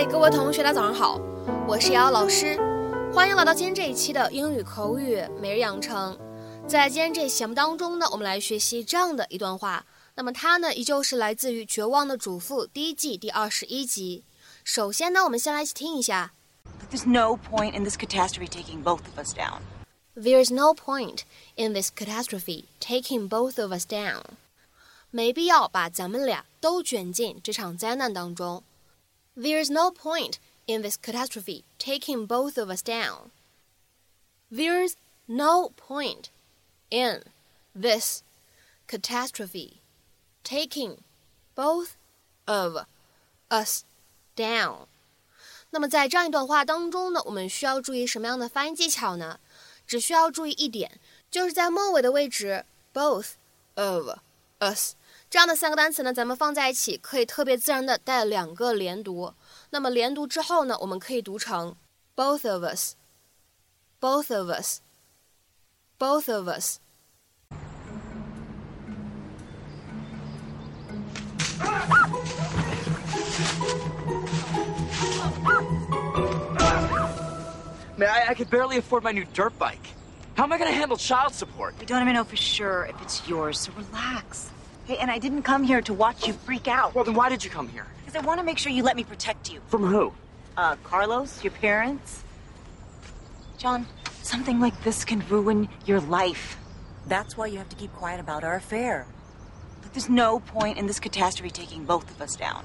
嗨，各位同学，大家早上好，我是瑶瑶老师，欢迎来到今天这一期的英语口语每日养成。在今天这期节目当中呢，我们来学习这样的一段话。那么它呢，依旧是来自于《绝望的主妇》第一季第二十一集。首先呢，我们先来听一下。There's no point in this catastrophe taking both of us down. There's no point in this catastrophe taking both of us down. 没必要把咱们俩都卷进这场灾难当中。There's no point in this catastrophe taking both of us down. There's no point in this catastrophe taking both of us down. 那么在这样一段话当中呢，我们需要注意什么样的发音技巧呢？只需要注意一点，就是在末尾的位置，both of us 这样的三个单词呢，咱们放在一起可以特别自然的带两个连读。那么连读之后呢，我们可以读成 both of us，both of us，both of us。Man, I, I could barely afford my new dirt bike. How am I going to handle child support? We don't even know for sure if it's yours, so relax. Hey, and I didn't come here to watch you freak out. Well, then why did you come here? Because I want to make sure you let me protect you. From who? Uh, Carlos, your parents. John, something like this can ruin your life. That's why you have to keep quiet about our affair. But there's no point in this catastrophe taking both of us down.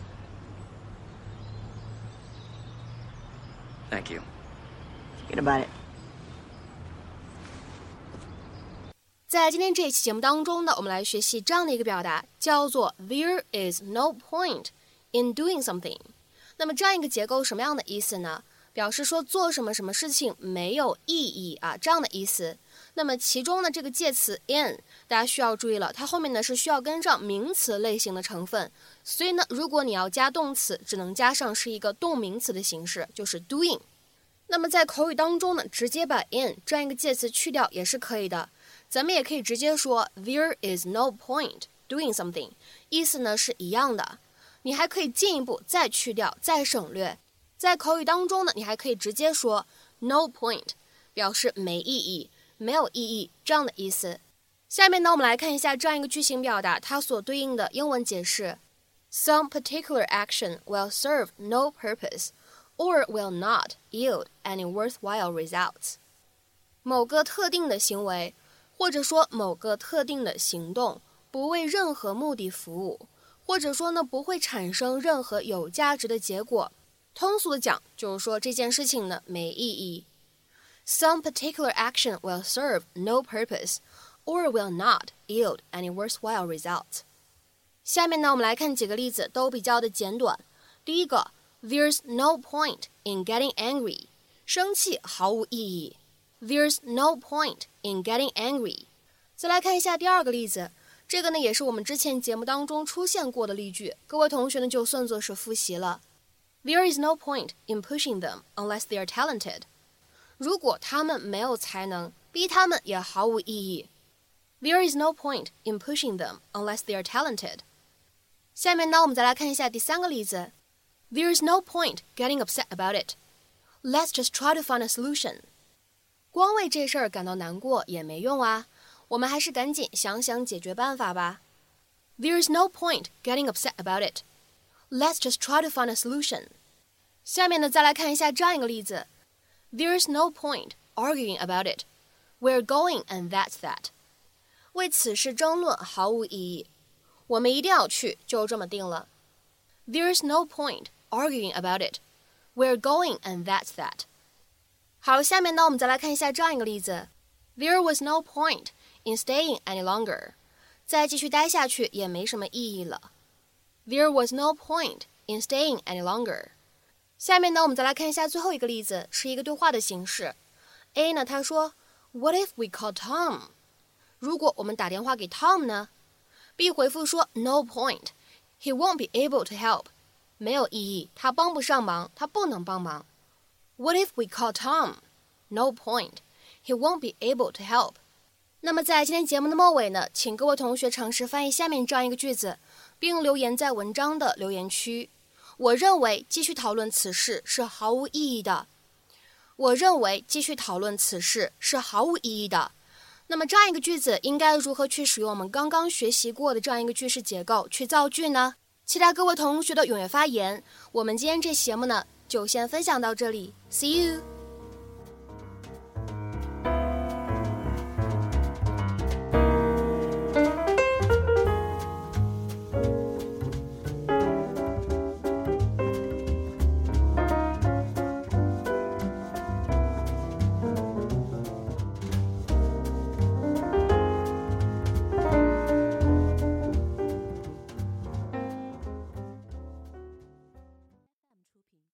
Thank you. Forget about it. 在今天这一期节目当中呢，我们来学习这样的一个表达，叫做 "There is no point in doing something"。那么这样一个结构什么样的意思呢？表示说做什么什么事情没有意义啊，这样的意思。那么其中呢，这个介词 in，大家需要注意了，它后面呢是需要跟上名词类型的成分，所以呢，如果你要加动词，只能加上是一个动名词的形式，就是 doing。那么在口语当中呢，直接把 in 这样一个介词去掉也是可以的。咱们也可以直接说 There is no point doing something，意思呢是一样的。你还可以进一步再去掉，再省略。在口语当中呢，你还可以直接说 No point，表示没意义、没有意义这样的意思。下面呢，我们来看一下这样一个句型表达，它所对应的英文解释：Some particular action will serve no purpose or will not yield any worthwhile results。某个特定的行为。或者说某个特定的行动不为任何目的服务，或者说呢不会产生任何有价值的结果。通俗的讲，就是说这件事情呢没意义。Some particular action will serve no purpose, or will not yield any worthwhile result. 下面呢，我们来看几个例子，都比较的简短。第一个，There's no point in getting angry，生气毫无意义。There's no point in getting angry。再来看一下第二个例子，这个呢也是我们之前节目当中出现过的例句，各位同学呢就算作是复习了。There is no point in pushing them unless they are talented。如果他们没有才能，逼他们也毫无意义。There is no point in pushing them unless they are talented。下面呢，我们再来看一下第三个例子。There is no point getting upset about it. Let's just try to find a solution. 光为这事儿感到难过也没用啊，我们还是赶紧想想解决办法吧。There is no point getting upset about it. Let's just try to find a solution. 下面呢，再来看一下这样一个例子 There is no point arguing about it. We're going and that's that. 为此事争论毫无意义，我们一定要去，就这么定了。There is no point arguing about it. We're going and that's that. 好，下面呢，我们再来看一下这样一个例子：There was no point in staying any longer。再继续待下去也没什么意义了。There was no point in staying any longer。下面呢，我们再来看一下最后一个例子，是一个对话的形式。A 呢，他说：What if we call Tom？如果我们打电话给 Tom 呢？B 回复说：No point。He won't be able to help。没有意义，他帮不上忙，他不能帮忙。 What if we call Tom? No point. He won't be able to help. 那么在今天节目的末尾呢，请各位同学尝试翻译下面这样一个句子，并留言在文章的留言区。我认为继续讨论此事是毫无意义的。我认为继续讨论此事是毫无意义的。那么这样一个句子应该如何去使用我们刚刚学习过的这样一个句式结构去造句呢？期待各位同学的踊跃发言。我们今天这节目呢，就先分享到这里，See you。